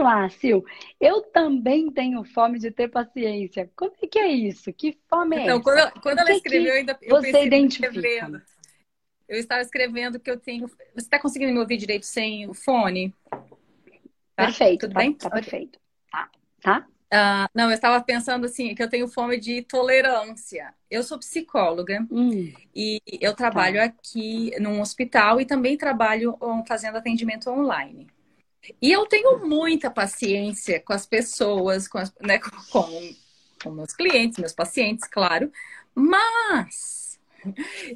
vamos lá, Sil. Eu também tenho fome de ter paciência. Como é que é isso? Que fome é então, essa? Quando, ela, quando ela escreveu, eu ainda eu você identifica? escrevendo. Eu estava escrevendo que eu tenho. Você está conseguindo me ouvir direito sem o fone? Tá? Perfeito. Tudo tá, bem? Tá perfeito. Tá. tá? Uh, não, eu estava pensando assim, que eu tenho fome de tolerância. Eu sou psicóloga hum. e eu trabalho tá. aqui num hospital e também trabalho fazendo atendimento online. E eu tenho muita paciência com as pessoas, com, as, né, com, com meus clientes, meus pacientes, claro, mas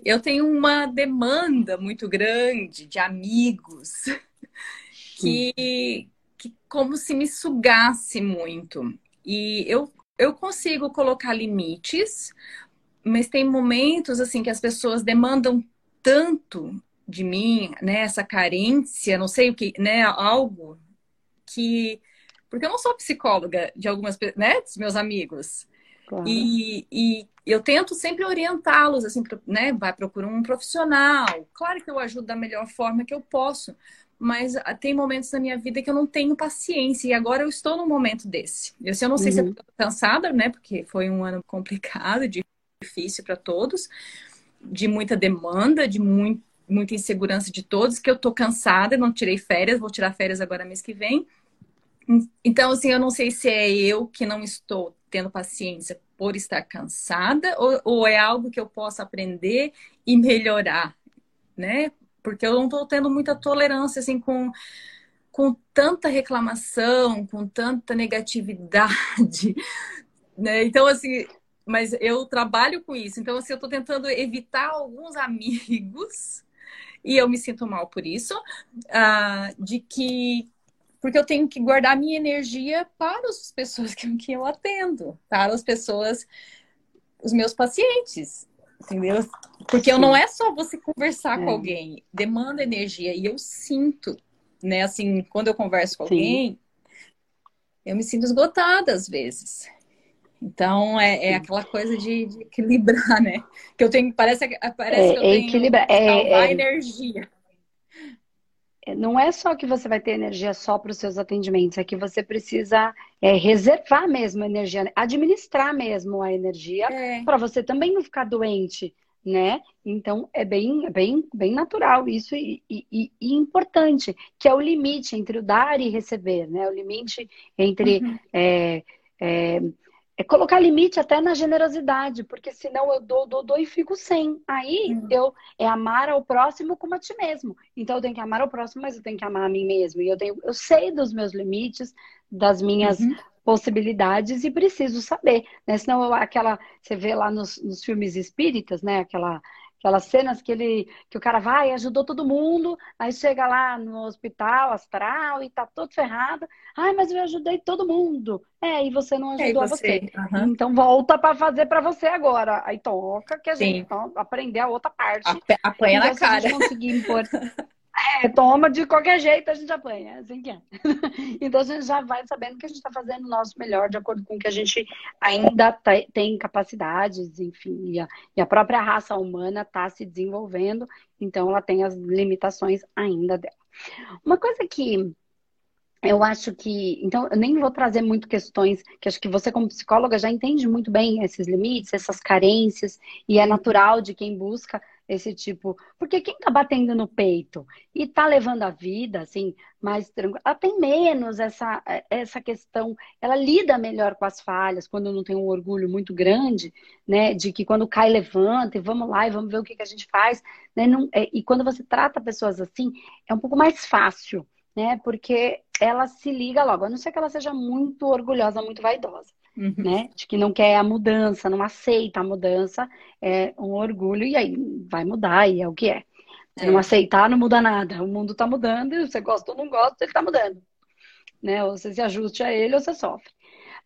eu tenho uma demanda muito grande de amigos que, que como se me sugasse muito. E eu, eu consigo colocar limites, mas tem momentos assim que as pessoas demandam tanto de mim, né, essa carência, não sei o que, né, algo que porque eu não sou psicóloga de algumas, né, dos meus amigos. Claro. E, e eu tento sempre orientá-los, assim, né? Vai procurar um profissional. Claro que eu ajudo da melhor forma que eu posso, mas ah, tem momentos na minha vida que eu não tenho paciência, e agora eu estou num momento desse. Eu, assim, eu não sei uhum. se eu estou cansada, né? Porque foi um ano complicado, difícil para todos, de muita demanda, de muito, muita insegurança de todos, que eu estou cansada, não tirei férias, vou tirar férias agora mês que vem. Então, assim, eu não sei se é eu que não estou tendo paciência por estar cansada ou, ou é algo que eu possa aprender e melhorar, né? porque eu não estou tendo muita tolerância assim com com tanta reclamação, com tanta negatividade, né? Então assim, mas eu trabalho com isso. Então assim, eu estou tentando evitar alguns amigos e eu me sinto mal por isso, uh, de que porque eu tenho que guardar minha energia para as pessoas que, que eu atendo, para as pessoas, os meus pacientes. Entendeu? Porque Sim. não é só você conversar é. com alguém, demanda energia. E eu sinto, né? Assim, quando eu converso com Sim. alguém, eu me sinto esgotada às vezes. Então é, é aquela coisa de, de, equilibrar, né? Que eu tenho, parece, parece é, que eu é tenho equilibrar, é, é, energia. Não é só que você vai ter energia só para os seus atendimentos, é que você precisa é, reservar mesmo a energia, administrar mesmo a energia é. para você também não ficar doente, né? Então é bem, bem, bem natural isso e, e, e, importante, que é o limite entre o dar e receber, né? O limite entre uhum. é, é colocar limite até na generosidade, porque senão eu dou, dou, dou e fico sem. Aí uhum. eu é amar ao próximo como a ti mesmo. Então eu tenho que amar ao próximo, mas eu tenho que amar a mim mesmo. E eu tenho, eu sei dos meus limites, das minhas uhum. possibilidades e preciso saber, né? Senão eu, aquela você vê lá nos, nos filmes espíritas, né? Aquela Aquelas cenas que ele que o cara vai, ajudou todo mundo, aí chega lá no hospital astral e tá todo ferrado. Ai, mas eu ajudei todo mundo. É, e você não ajudou é, você. você. Uhum. Então volta para fazer para você agora. Aí toca que a gente então, aprender a outra parte. Apanha então, na cara. A gente conseguir impor É, toma de qualquer jeito, a gente apanha, é assim que é. Então a gente já vai sabendo que a gente está fazendo o nosso melhor de acordo com o que a gente ainda tem capacidades, enfim, e a, e a própria raça humana está se desenvolvendo, então ela tem as limitações ainda dela. Uma coisa que eu acho que. Então, eu nem vou trazer muito questões, que acho que você, como psicóloga, já entende muito bem esses limites, essas carências, e é natural de quem busca esse tipo. Porque quem tá batendo no peito e tá levando a vida, assim, mais tranquila, ela tem menos essa, essa questão, ela lida melhor com as falhas, quando não tem um orgulho muito grande, né, de que quando cai, levanta, e vamos lá, e vamos ver o que, que a gente faz, né, não, é, e quando você trata pessoas assim, é um pouco mais fácil, né, porque ela se liga logo, a não ser que ela seja muito orgulhosa, muito vaidosa. Uhum. Né? De que não quer a mudança, não aceita a mudança, é um orgulho, e aí vai mudar, e é o que é. Se é. não aceitar, não muda nada. O mundo está mudando, e você gosta ou não gosta, ele está mudando. Né? Ou você se ajuste a ele ou você sofre.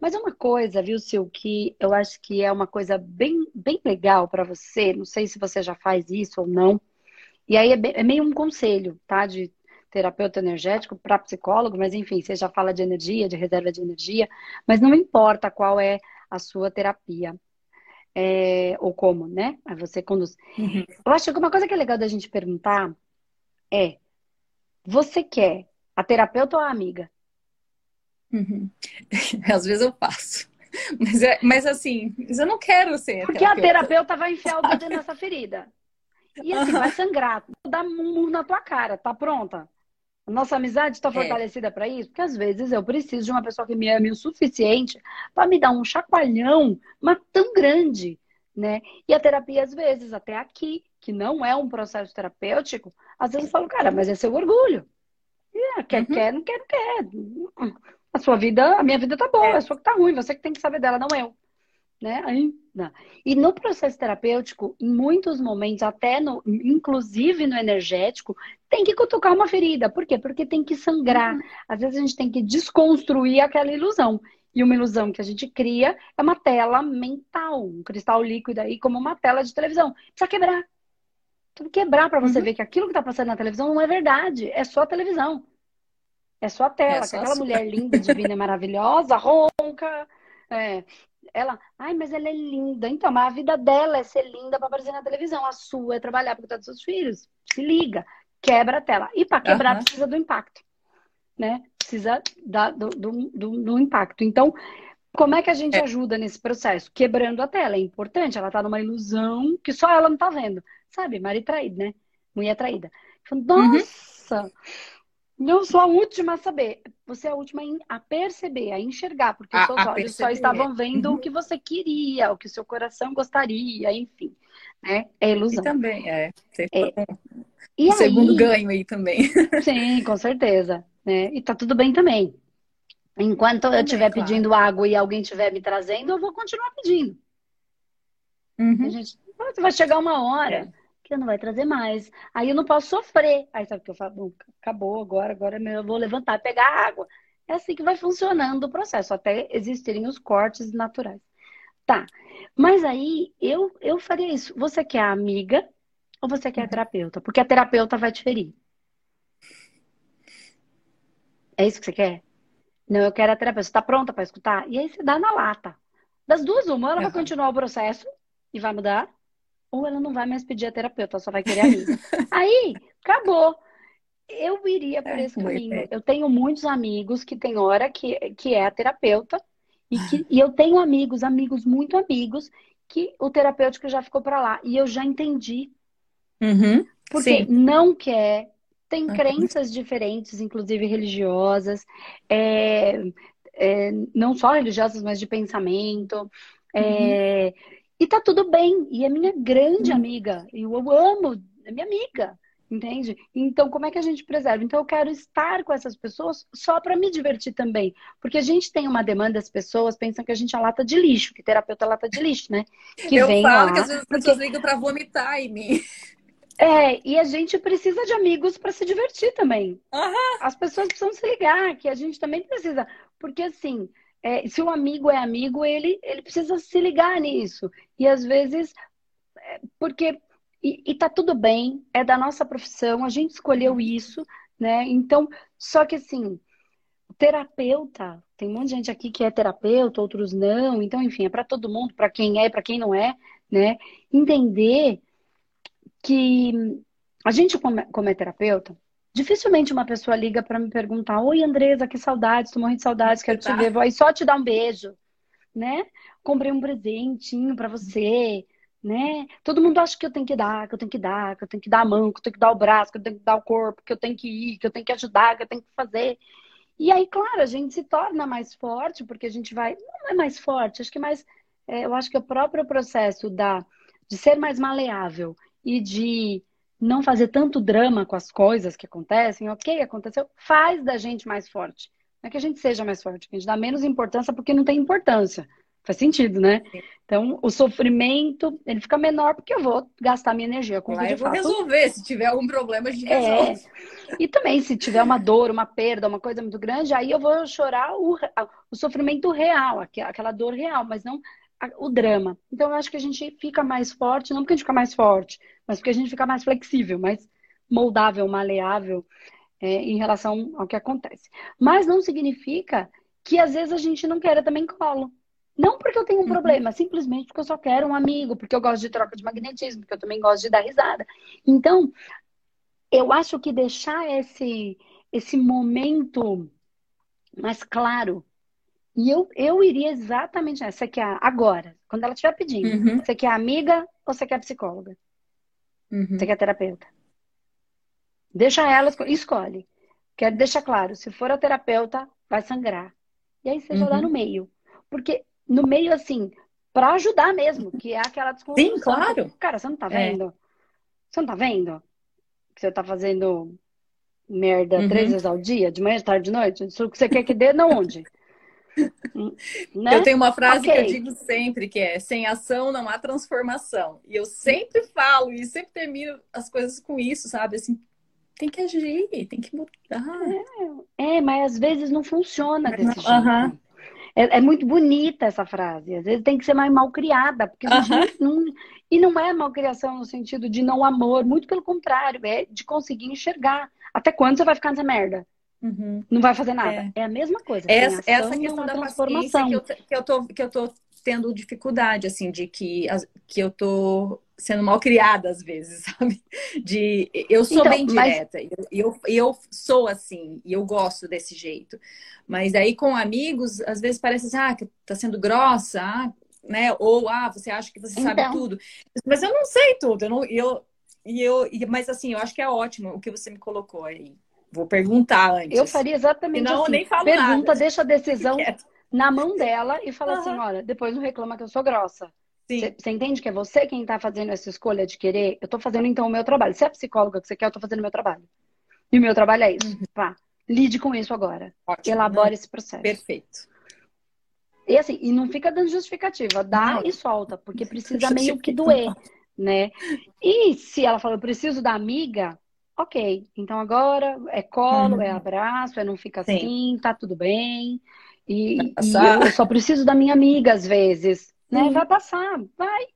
Mas uma coisa, viu, Sil, que eu acho que é uma coisa bem, bem legal para você, não sei se você já faz isso ou não, e aí é, bem, é meio um conselho, tá? De terapeuta energético para psicólogo, mas enfim, você já fala de energia, de reserva de energia, mas não importa qual é a sua terapia. É, ou como, né? Aí você conduz. Uhum. Eu acho que uma coisa que é legal da gente perguntar é: você quer a terapeuta ou a amiga? Uhum. Às vezes eu faço. Mas, é, mas assim, eu não quero ser. Porque terapeuta. a terapeuta vai enfiar o dedo nessa ferida. E assim, vai sangrar, dar um murro na tua cara, tá pronta? Nossa amizade está é. fortalecida é. para isso? Porque às vezes eu preciso de uma pessoa que me ame o suficiente para me dar um chacoalhão, mas tão grande, né? E a terapia, às vezes, até aqui, que não é um processo terapêutico, às vezes eu falo, cara, mas é seu orgulho. E, quer, uhum. quer, não quer, não quer. A sua vida, a minha vida tá boa, é. a sua que tá ruim, você que tem que saber dela, não eu né? Ainda. E no processo terapêutico, em muitos momentos, até no, inclusive no energético, tem que cutucar uma ferida. Por quê? Porque tem que sangrar. Uhum. Às vezes a gente tem que desconstruir aquela ilusão. E uma ilusão que a gente cria é uma tela mental, um cristal líquido aí, como uma tela de televisão. Precisa quebrar. Precisa quebrar para você uhum. ver que aquilo que está passando na televisão não é verdade, é só televisão. É só a tela, é só aquela mulher linda, divina, maravilhosa, ronca, é, ela, ai, mas ela é linda. Então, mas a vida dela é ser linda para aparecer na televisão. A sua é trabalhar para cuidar dos seus filhos. Se liga, quebra a tela. E para quebrar uhum. precisa do impacto, né? Precisa da, do, do, do, do, impacto. Então, como é que a gente é. ajuda nesse processo? Quebrando a tela. É importante, ela tá numa ilusão que só ela não tá vendo. Sabe, marido traído, né? Mulher traída. Uhum. Nossa! Uhum. Não sou a última a saber. Você é a última a perceber, a enxergar, porque os seus olhos perceber. só estavam vendo uhum. o que você queria, o que o seu coração gostaria, enfim. Né? É ilusão. E também, é. é. E um aí... segundo ganho aí também. Sim, com certeza. Né? E tá tudo bem também. Enquanto eu estiver claro. pedindo água e alguém estiver me trazendo, eu vou continuar pedindo. Uhum. Gente, vai chegar uma hora que não vai trazer mais. Aí eu não posso sofrer. Aí sabe o que eu falo? Bom, acabou agora, agora eu vou levantar e pegar água. É assim que vai funcionando o processo, até existirem os cortes naturais. Tá. Mas aí eu, eu faria isso. Você quer a amiga ou você quer a terapeuta? Porque a terapeuta vai te ferir. É isso que você quer? Não, eu quero a terapeuta. Você está pronta para escutar? E aí você dá na lata. Das duas, uma, ela vai continuar o processo e vai mudar ou ela não vai mais pedir a terapeuta, só vai querer amiga. Aí, acabou. Eu iria por é, esse caminho. Eu tenho muitos amigos que tem hora que, que é a terapeuta, e, que, e eu tenho amigos, amigos, muito amigos, que o terapêutico já ficou para lá. E eu já entendi. Uhum, porque sim. não quer, tem uhum. crenças diferentes, inclusive religiosas, é, é, não só religiosas, mas de pensamento. É, uhum. E tá tudo bem. E é minha grande hum. amiga. Eu amo, é minha amiga. Entende? Então, como é que a gente preserva? Então, eu quero estar com essas pessoas só para me divertir também. Porque a gente tem uma demanda, as pessoas pensam que a gente é lata de lixo, que terapeuta é lata de lixo, né? Que eu vem falo lá, que às vezes as pessoas porque... ligam para vomitar em mim. É, e a gente precisa de amigos para se divertir também. Uhum. As pessoas precisam se ligar que a gente também precisa. Porque, assim, é, se o amigo é amigo, ele, ele precisa se ligar nisso. E às vezes, é, porque. E, e tá tudo bem, é da nossa profissão, a gente escolheu isso, né? Então, só que assim, terapeuta, tem um monte de gente aqui que é terapeuta, outros não, então, enfim, é para todo mundo, para quem é, para quem não é, né? Entender que a gente, como é, é terapeuta, Dificilmente uma pessoa liga para me perguntar: Oi, Andresa, que saudades, tô morrendo de saudades, quero te ver. Vou aí só te dar um beijo, né? Comprei um presentinho para você, né? Todo mundo acha que eu tenho que dar, que eu tenho que dar, que eu tenho que dar a mão, que eu tenho que dar o braço, que eu tenho que dar o corpo, que eu tenho que ir, que eu tenho que ajudar, que eu tenho que fazer. E aí, claro, a gente se torna mais forte, porque a gente vai. Não é mais forte, acho que mais. É, eu acho que o próprio processo da, de ser mais maleável e de não fazer tanto drama com as coisas que acontecem, ok, aconteceu, faz da gente mais forte. Não é que a gente seja mais forte, que a gente dá menos importância porque não tem importância. Faz sentido, né? Então, o sofrimento, ele fica menor porque eu vou gastar minha energia com o que eu vou resolver. Se tiver algum problema, a gente é. resolve. E também, se tiver uma dor, uma perda, uma coisa muito grande, aí eu vou chorar o, o sofrimento real, aquela dor real, mas não o drama. Então, eu acho que a gente fica mais forte, não porque a gente fica mais forte, mas porque a gente fica mais flexível, mais moldável, maleável é, em relação ao que acontece. Mas não significa que às vezes a gente não queira também colo. Não porque eu tenho um uhum. problema, simplesmente porque eu só quero um amigo, porque eu gosto de troca de magnetismo, porque eu também gosto de dar risada. Então, eu acho que deixar esse, esse momento mais claro E eu, eu iria exatamente nessa. Você quer agora, quando ela estiver pedindo, uhum. você quer amiga ou você quer psicóloga? Uhum. Você quer terapeuta? Deixa ela, escolhe. Quero deixar claro, se for a terapeuta, vai sangrar. E aí você uhum. já dá uhum. no meio. Porque no meio, assim, para ajudar mesmo, que é aquela desconstrução. Sim, claro. Cara, você não tá é. vendo? É. Você não tá vendo? Que você tá fazendo merda uhum. três vezes ao dia, de manhã, de tarde, de noite? Isso que você quer que dê, não onde? Né? Eu tenho uma frase okay. que eu digo sempre, que é sem ação não há transformação. E eu sempre falo e sempre termino as coisas com isso, sabe? Assim, tem que agir, tem que mudar. É, é mas às vezes não funciona desse jeito. Uhum. É, é, muito bonita essa frase. Às vezes tem que ser mais mal criada, porque não, e não é malcriação no sentido de não amor, muito pelo contrário, é de conseguir enxergar. Até quando você vai ficar nessa merda? Uhum. Não vai fazer nada. É, é a mesma coisa. Essa, essa questão da transformação que eu, que eu, tô, que eu tô tendo dificuldade, assim, de que, que eu tô sendo mal criada às vezes, sabe? De eu sou então, bem direta, mas... eu, eu, eu sou assim, e eu gosto desse jeito. Mas aí com amigos, às vezes parece assim, ah, que tá sendo grossa, ah, né? Ou ah, você acha que você então... sabe tudo. Mas eu não sei tudo, eu não, eu, e eu, mas assim, eu acho que é ótimo o que você me colocou aí. Vou perguntar antes. Eu faria exatamente Senão, assim. nem falo Pergunta, nada. deixa a decisão na mão dela e fala uhum. assim, olha, depois não reclama que eu sou grossa. Você entende que é você quem está fazendo essa escolha de querer? Eu estou fazendo então o meu trabalho. Se é psicóloga que você quer, eu estou fazendo o meu trabalho. E o meu trabalho é isso. Uhum. Pá, lide com isso agora. Ótimo, Elabore esse processo. Perfeito. E assim, e não fica dando justificativa. Dá não. e solta, porque precisa meio que doer, né? E se ela falou, eu preciso da amiga, ok. Então agora é colo, uhum. é abraço, é não fica Sim. assim, tá tudo bem. E, e eu só preciso da minha amiga às vezes né? Uhum. Vai passar, vai.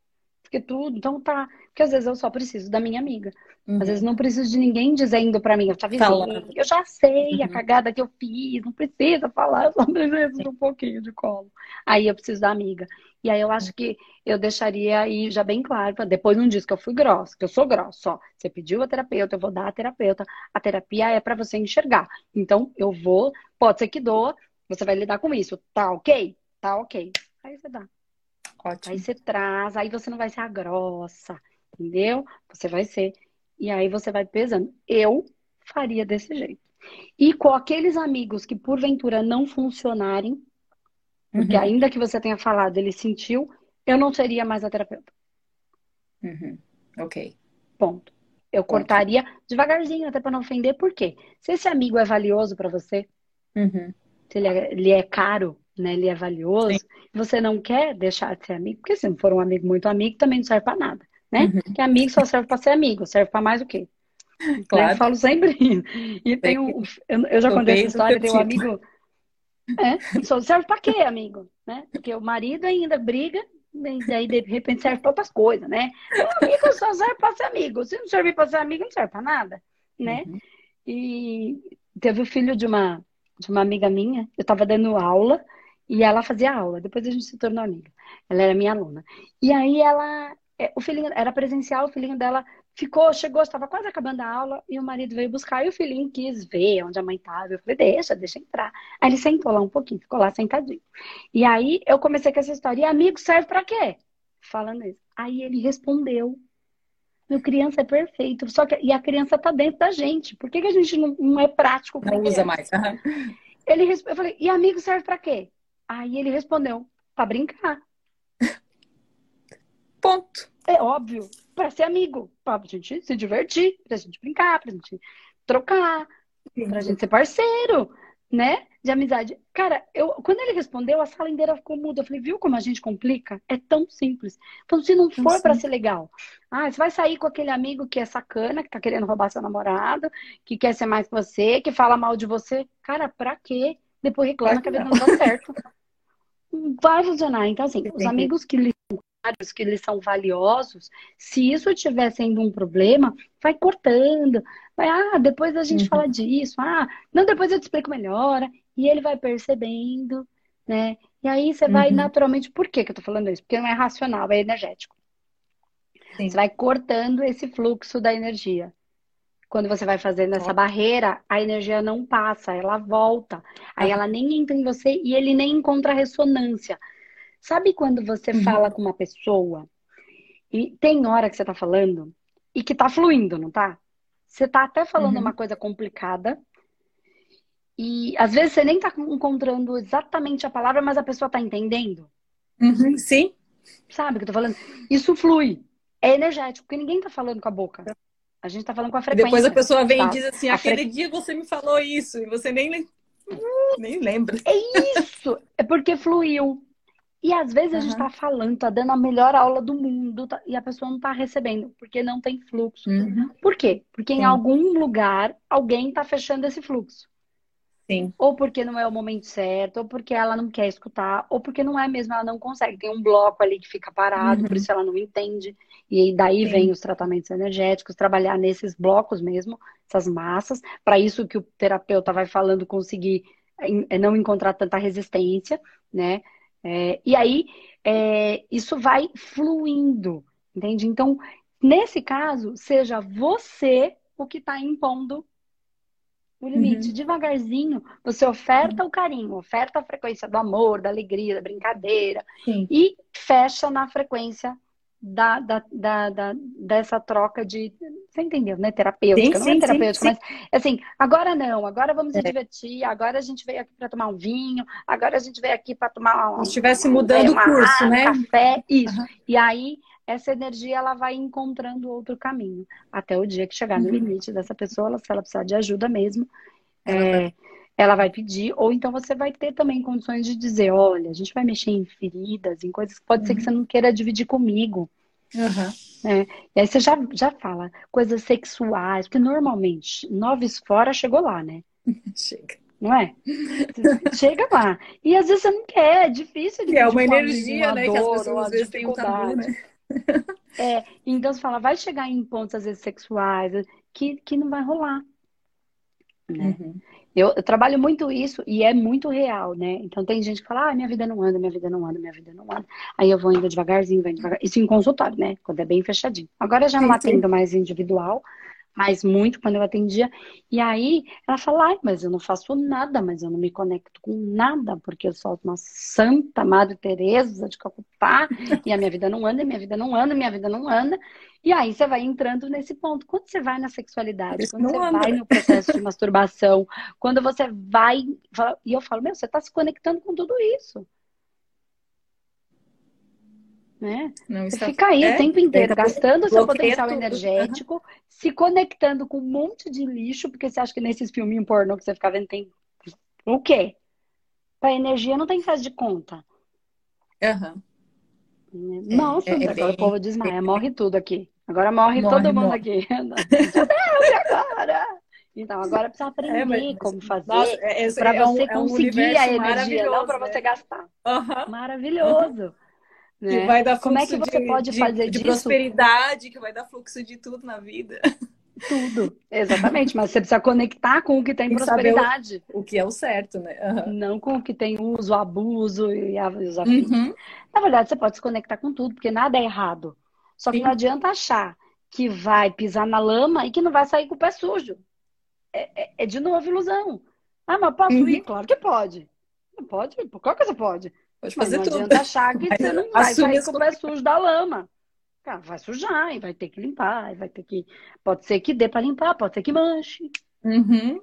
Porque tudo, então tá. Porque às vezes eu só preciso da minha amiga. Uhum. Às vezes não preciso de ninguém dizendo para mim, eu te avisei, eu já sei uhum. a cagada que eu fiz, não precisa falar, eu só preciso de um pouquinho de colo. Aí eu preciso da amiga. E aí eu acho que eu deixaria aí já bem claro, depois não diz que eu fui grossa, que eu sou grossa, ó. Você pediu a terapeuta, eu vou dar a terapeuta. A terapia é para você enxergar. Então eu vou, pode ser que doa, você vai lidar com isso. Tá ok? Tá ok. Aí você dá. Ótimo. Aí você traz, aí você não vai ser a grossa, entendeu? Você vai ser. E aí você vai pesando. Eu faria desse jeito. E com aqueles amigos que porventura não funcionarem, porque uhum. ainda que você tenha falado, ele sentiu, eu não seria mais a terapeuta. Uhum. Ok. Ponto. Eu Ponto. cortaria devagarzinho, até para não ofender, por quê? Se esse amigo é valioso para você, uhum. se ele é, ele é caro, né? Ele é valioso. Sim. Você não quer deixar de ser amigo, porque se não for um amigo muito amigo, também não serve para nada, né? Uhum. Que amigo só serve para ser amigo, serve para mais o quê? Claro. Né? Eu falo sempre. E tem um, eu, eu já contei essa história, tem um amigo. É, só serve para quê, amigo? Né? Porque o marido ainda briga, e aí de repente serve para outras coisas, né? O amigo só serve para ser amigo. Se não servir para ser amigo, não serve para nada, né? Uhum. E teve o filho de uma, de uma amiga minha, eu estava dando aula, e ela fazia aula, depois a gente se tornou amiga. Ela era minha aluna. E aí ela, o filhinho era presencial, o filhinho dela ficou, chegou, estava quase acabando a aula, e o marido veio buscar, e o filhinho quis ver onde a mãe estava. Eu falei, deixa, deixa entrar. Aí ele sentou lá um pouquinho, ficou lá sentadinho. E aí eu comecei com essa história, e amigo serve para quê? Falando isso. Aí ele respondeu. Meu criança é perfeito, só que e a criança tá dentro da gente. Por que, que a gente não, não é prático? Não usa mais. Uhum. Ele, eu falei, e amigo serve para quê? Aí ele respondeu: para brincar. Ponto. É óbvio, para ser amigo, para a gente se divertir, para a gente brincar, para a gente trocar, para a gente ser parceiro, né? De amizade. Cara, eu, quando ele respondeu, a sala inteira ficou muda. Eu falei, viu como a gente complica? É tão simples. Então, se não for para ser legal, ah, você vai sair com aquele amigo que é sacana, que tá querendo roubar seu namorado, que quer ser mais que você, que fala mal de você. Cara, pra quê? Depois reclama que a vida não dá certo. vai funcionar. Então, assim, os amigos que lhe que eles são valiosos, se isso estiver sendo um problema, vai cortando. Vai, ah, depois a gente uhum. fala disso. Ah, não, depois eu te explico melhor. E ele vai percebendo, né? E aí você vai uhum. naturalmente. Por que, que eu tô falando isso? Porque não é racional, é energético. Sim. Você vai cortando esse fluxo da energia. quando você vai fazendo essa barreira, a energia não passa, ela volta. Aí ela nem entra em você e ele nem encontra ressonância. Sabe quando você uhum. fala com uma pessoa e tem hora que você tá falando e que tá fluindo, não tá? Você tá até falando uhum. uma coisa complicada e às vezes você nem tá encontrando exatamente a palavra, mas a pessoa tá entendendo. Uhum, sim. Sabe o que eu tô falando? Isso flui. É energético, porque ninguém tá falando com a boca. A gente tá falando com a frequência. Depois a pessoa vem tá? e diz assim, aquele fre... dia você me falou isso, e você nem, nem lembra. É isso! É porque fluiu. E às vezes uhum. a gente tá falando, tá dando a melhor aula do mundo, tá... e a pessoa não tá recebendo, porque não tem fluxo. Uhum. Por quê? Porque Sim. em algum lugar alguém tá fechando esse fluxo. Sim. Ou porque não é o momento certo, ou porque ela não quer escutar, ou porque não é mesmo, ela não consegue. Tem um bloco ali que fica parado, uhum. por isso ela não entende. E daí Sim. vem os tratamentos energéticos, trabalhar nesses blocos mesmo, essas massas. Para isso que o terapeuta vai falando, conseguir é, não encontrar tanta resistência, né? É, e aí, é, isso vai fluindo, entende? Então, nesse caso, seja você o que está impondo o limite. Uhum. Devagarzinho, você oferta uhum. o carinho, oferta a frequência do amor, da alegria, da brincadeira. Sim. E fecha na frequência da, da, da, da, dessa troca de. Você entendeu, né? Terapêutica. Sim, não é terapêutica, sim, mas assim, agora não, agora vamos é. se divertir, agora a gente veio aqui para tomar um vinho, agora a gente veio aqui para tomar um. Se estivesse mudando o curso, né? Café, isso. Uhum. E aí essa energia ela vai encontrando outro caminho até o dia que chegar no uhum. limite dessa pessoa, ela, se ela precisar de ajuda mesmo, é, ela vai pedir, ou então você vai ter também condições de dizer, olha, a gente vai mexer em feridas, em coisas que pode uhum. ser que uhum. você não queira dividir comigo. Uhum. É, e aí você já, já fala coisas sexuais, porque normalmente, noves fora chegou lá, né? Chega. Não é? Chega lá. E às vezes você não quer, é difícil de É uma energia, né? que as pessoas às vezes têm um tabu, né? É, então você fala, vai chegar em pontos, às vezes, sexuais, que, que não vai rolar. Né? Uhum. Eu, eu, trabalho muito isso e é muito real, né? Então tem gente que fala, ah, minha vida não anda, minha vida não anda, minha vida não anda. Aí eu vou indo devagarzinho, vou devagar. Isso em consultório, né? Quando é bem fechadinho. Agora já não atendo mais individual, mas muito quando eu atendia. E aí ela fala, ai, mas eu não faço nada, mas eu não me conecto com nada, porque eu sou uma santa Madre Teresa de Calcutá, e a minha vida não anda, minha vida não anda, minha vida não anda. E aí você vai entrando nesse ponto. Quando você vai na sexualidade, quando você anda. vai no processo de masturbação, quando você vai. E eu falo, meu, você está se conectando com tudo isso né? Não está... Você fica aí é, o tempo inteiro, gastando seu potencial tudo. energético, uhum. se conectando com um monte de lixo, porque você acha que nesses filminhos pornô que você fica vendo tem o quê? Para energia não tem faz de conta. Uhum. Nossa, é, é, agora bem... o povo desmaia, morre tudo aqui. Agora morre, morre todo mundo morre. aqui. agora! Então, agora precisa aprender é, mas, como fazer para é você um, conseguir um a energia, não para você gastar. Uhum. Maravilhoso. Né? Que vai dar Como é que você de, pode fazer de, disso? De prosperidade, que vai dar fluxo de tudo na vida. Tudo, exatamente. Mas você precisa conectar com o que tem, tem prosperidade. O, o, que é o certo, né? Uhum. Não com o que tem uso, abuso e os afins. Uhum. Na verdade, você pode se conectar com tudo, porque nada é errado. Só que Sim. não adianta achar que vai pisar na lama e que não vai sair com o pé sujo. É, é, é de novo ilusão. Ah, mas posso uhum. ir? Claro que pode. Pode, qualquer coisa pode. Pode fazer não tudo. adianta achar que você não vai sair com o pé sujo da lama. Cara, vai sujar e vai ter que limpar, vai ter que. Pode ser que dê para limpar, pode ser que manche. Uhum.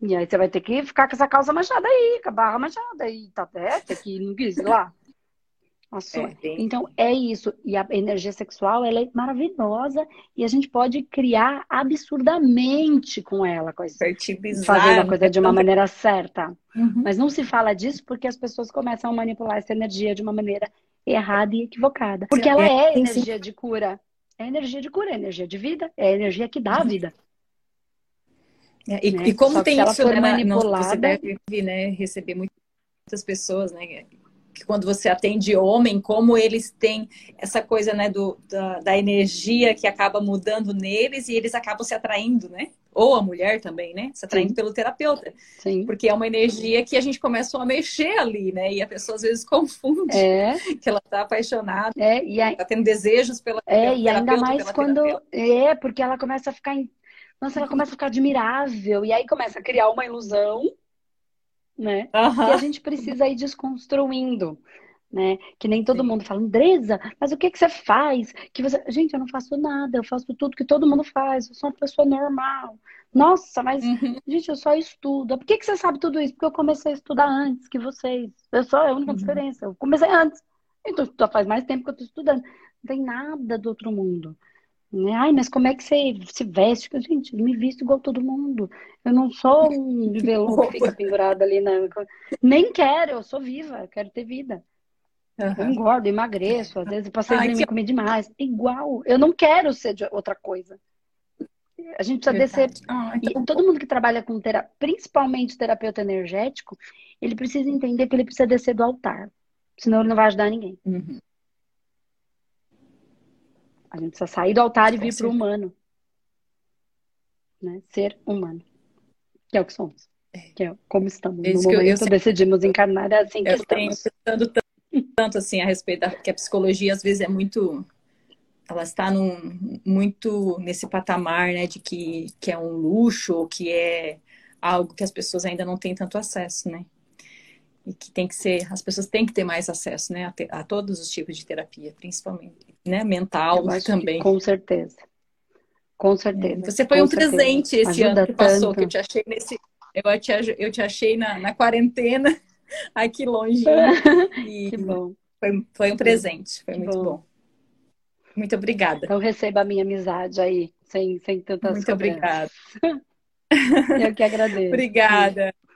E aí você vai ter que ficar com essa calça manchada aí, com a barra manchada aí, tá até que não quis lá. É, então é isso. E a energia sexual ela é maravilhosa e a gente pode criar absurdamente com ela, coisa, fazendo a coisa de uma maneira certa. Uhum. Mas não se fala disso porque as pessoas começam a manipular essa energia de uma maneira errada e equivocada. Porque ela é, é energia de cura. É energia de cura, é energia de vida, é energia que dá a uhum. vida. É, e, né? e, como tem isso, né, manipulada... você deve né, receber muitas pessoas, né? Que quando você atende homem, como eles têm essa coisa, né, do, da, da, energia que acaba mudando neles e eles acabam se atraindo, né? Ou a mulher também, né? Se atraindo Sim. pelo terapeuta. Sim. Porque é uma energia que a gente começa a mexer ali, né? E a pessoa às vezes confunde é. que ela está apaixonada, é, e está tendo desejos pela É, e ainda mais quando. É, porque ela começa a ficar Nossa, ela começa a ficar admirável. E aí começa a criar uma ilusão, né? Uhum. E a gente precisa ir desconstruindo. Né? Que nem todo Sim. mundo fala, Andresa, mas o que, que você faz? Que você... Gente, eu não faço nada, eu faço tudo que todo mundo faz, eu sou uma pessoa normal. Nossa, mas, uhum. gente, eu só estudo. Por que, que você sabe tudo isso? Porque eu comecei a estudar antes que vocês. Eu só é a única uhum. diferença. Eu comecei antes. Então, já faz mais tempo que eu estou estudando. Não tem nada do outro mundo. Né? Ai, mas como é que você se veste? Gente, eu me visto igual todo mundo. Eu não sou um veludo que fica pendurado ali na. Nem quero, eu sou viva, eu quero ter vida. Uhum. Eu engordo, emagreço, às vezes passei Ai, que... me comer demais. Igual, eu não quero ser de outra coisa. A gente precisa Verdade. descer. Ah, então... E todo mundo que trabalha com terapia, principalmente terapeuta energético, ele precisa entender que ele precisa descer do altar. Senão ele não vai ajudar ninguém. Uhum. A gente precisa sair do altar e vir para o humano. Né? Ser humano. Que é o que somos. É. Que é como estamos. no momento eu, eu decidimos encarnar é assim que eu estamos. Tenho pensando tanto, tanto assim a respeito da que a psicologia às vezes é muito ela está num, muito nesse patamar, né, de que, que é um luxo, ou que é algo que as pessoas ainda não têm tanto acesso, né? E que tem que ser, as pessoas têm que ter mais acesso, né, a, a todos os tipos de terapia, principalmente, né, mental também. com certeza. Com certeza. Você foi um certeza. presente esse Ajuda ano que tanto. passou, que eu te achei nesse, eu te, eu te achei na, na quarentena, aqui longe. E que bom. Foi, foi um presente, foi que muito bom. bom. Muito obrigada. Então receba a minha amizade aí, sem, sem tantas Muito obrigada. Eu que agradeço. obrigada.